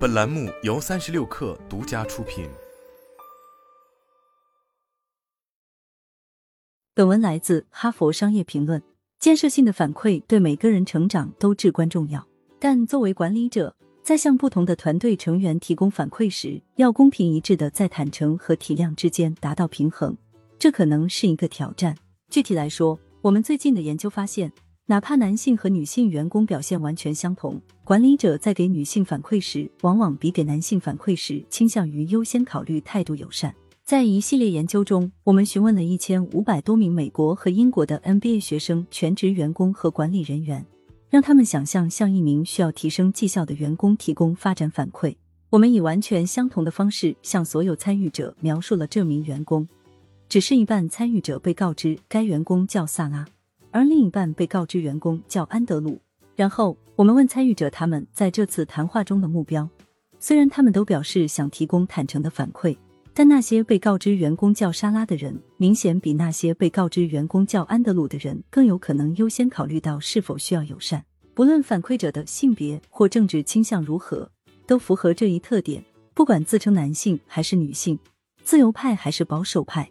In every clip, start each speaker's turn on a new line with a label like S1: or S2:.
S1: 本栏目由三十六氪独家出品。
S2: 本文来自《哈佛商业评论》。建设性的反馈对每个人成长都至关重要，但作为管理者，在向不同的团队成员提供反馈时，要公平一致的在坦诚和体谅之间达到平衡，这可能是一个挑战。具体来说，我们最近的研究发现。哪怕男性和女性员工表现完全相同，管理者在给女性反馈时，往往比给男性反馈时倾向于优先考虑态度友善。在一系列研究中，我们询问了一千五百多名美国和英国的 MBA 学生、全职员工和管理人员，让他们想象向一名需要提升绩效的员工提供发展反馈。我们以完全相同的方式向所有参与者描述了这名员工，只是一半参与者被告知该员工叫萨拉。而另一半被告知员工叫安德鲁。然后我们问参与者他们在这次谈话中的目标。虽然他们都表示想提供坦诚的反馈，但那些被告知员工叫莎拉的人，明显比那些被告知员工叫安德鲁的人更有可能优先考虑到是否需要友善。不论反馈者的性别或政治倾向如何，都符合这一特点。不管自称男性还是女性，自由派还是保守派。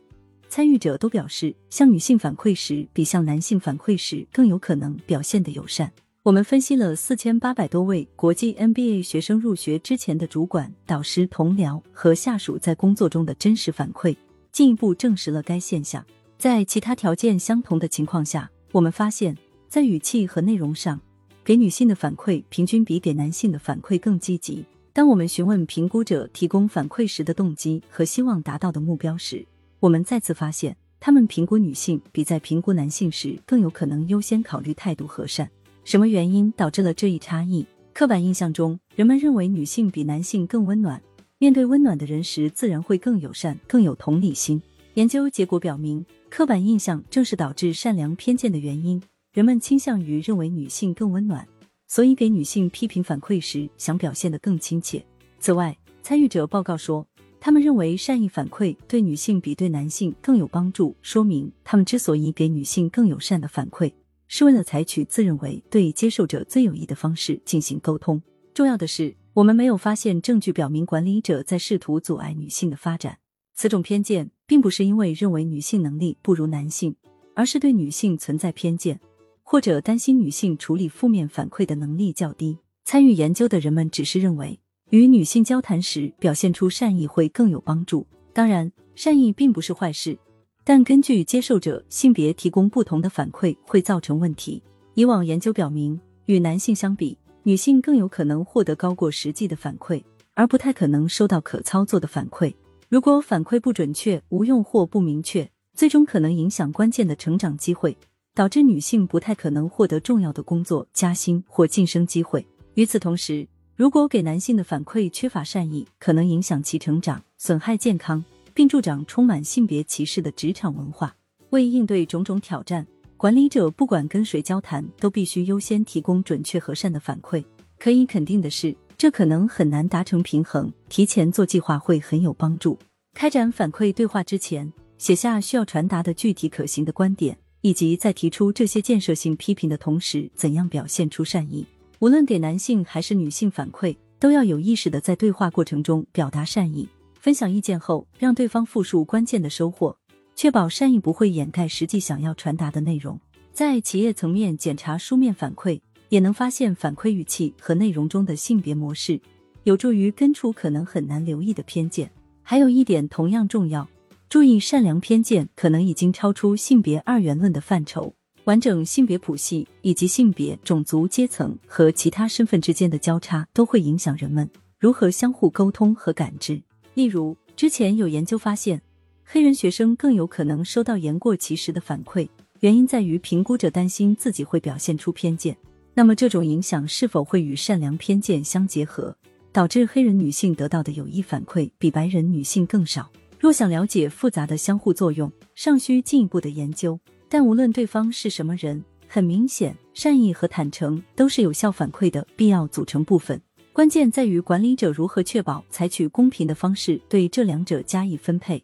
S2: 参与者都表示，向女性反馈时比向男性反馈时更有可能表现的友善。我们分析了四千八百多位国际 MBA 学生入学之前的主管、导师、同僚和下属在工作中的真实反馈，进一步证实了该现象。在其他条件相同的情况下，我们发现，在语气和内容上，给女性的反馈平均比给男性的反馈更积极。当我们询问评估者提供反馈时的动机和希望达到的目标时，我们再次发现，他们评估女性比在评估男性时更有可能优先考虑态度和善。什么原因导致了这一差异？刻板印象中，人们认为女性比男性更温暖，面对温暖的人时，自然会更友善、更有同理心。研究结果表明，刻板印象正是导致善良偏见的原因。人们倾向于认为女性更温暖，所以给女性批评反馈时，想表现得更亲切。此外，参与者报告说。他们认为善意反馈对女性比对男性更有帮助，说明他们之所以给女性更友善的反馈，是为了采取自认为对接受者最有益的方式进行沟通。重要的是，我们没有发现证据表明管理者在试图阻碍女性的发展。此种偏见并不是因为认为女性能力不如男性，而是对女性存在偏见，或者担心女性处理负面反馈的能力较低。参与研究的人们只是认为。与女性交谈时，表现出善意会更有帮助。当然，善意并不是坏事，但根据接受者性别提供不同的反馈会造成问题。以往研究表明，与男性相比，女性更有可能获得高过实际的反馈，而不太可能收到可操作的反馈。如果反馈不准确、无用或不明确，最终可能影响关键的成长机会，导致女性不太可能获得重要的工作、加薪或晋升机会。与此同时，如果给男性的反馈缺乏善意，可能影响其成长，损害健康，并助长充满性别歧视的职场文化。为应对种种挑战，管理者不管跟谁交谈，都必须优先提供准确和善的反馈。可以肯定的是，这可能很难达成平衡。提前做计划会很有帮助。开展反馈对话之前，写下需要传达的具体可行的观点，以及在提出这些建设性批评的同时，怎样表现出善意。无论给男性还是女性反馈，都要有意识的在对话过程中表达善意。分享意见后，让对方复述关键的收获，确保善意不会掩盖实际想要传达的内容。在企业层面检查书面反馈，也能发现反馈语气和内容中的性别模式，有助于根除可能很难留意的偏见。还有一点同样重要，注意善良偏见可能已经超出性别二元论的范畴。完整性别谱系以及性别、种族、阶层和其他身份之间的交叉，都会影响人们如何相互沟通和感知。例如，之前有研究发现，黑人学生更有可能收到言过其实的反馈，原因在于评估者担心自己会表现出偏见。那么，这种影响是否会与善良偏见相结合，导致黑人女性得到的有益反馈比白人女性更少？若想了解复杂的相互作用，尚需进一步的研究。但无论对方是什么人，很明显，善意和坦诚都是有效反馈的必要组成部分。关键在于管理者如何确保采取公平的方式对这两者加以分配。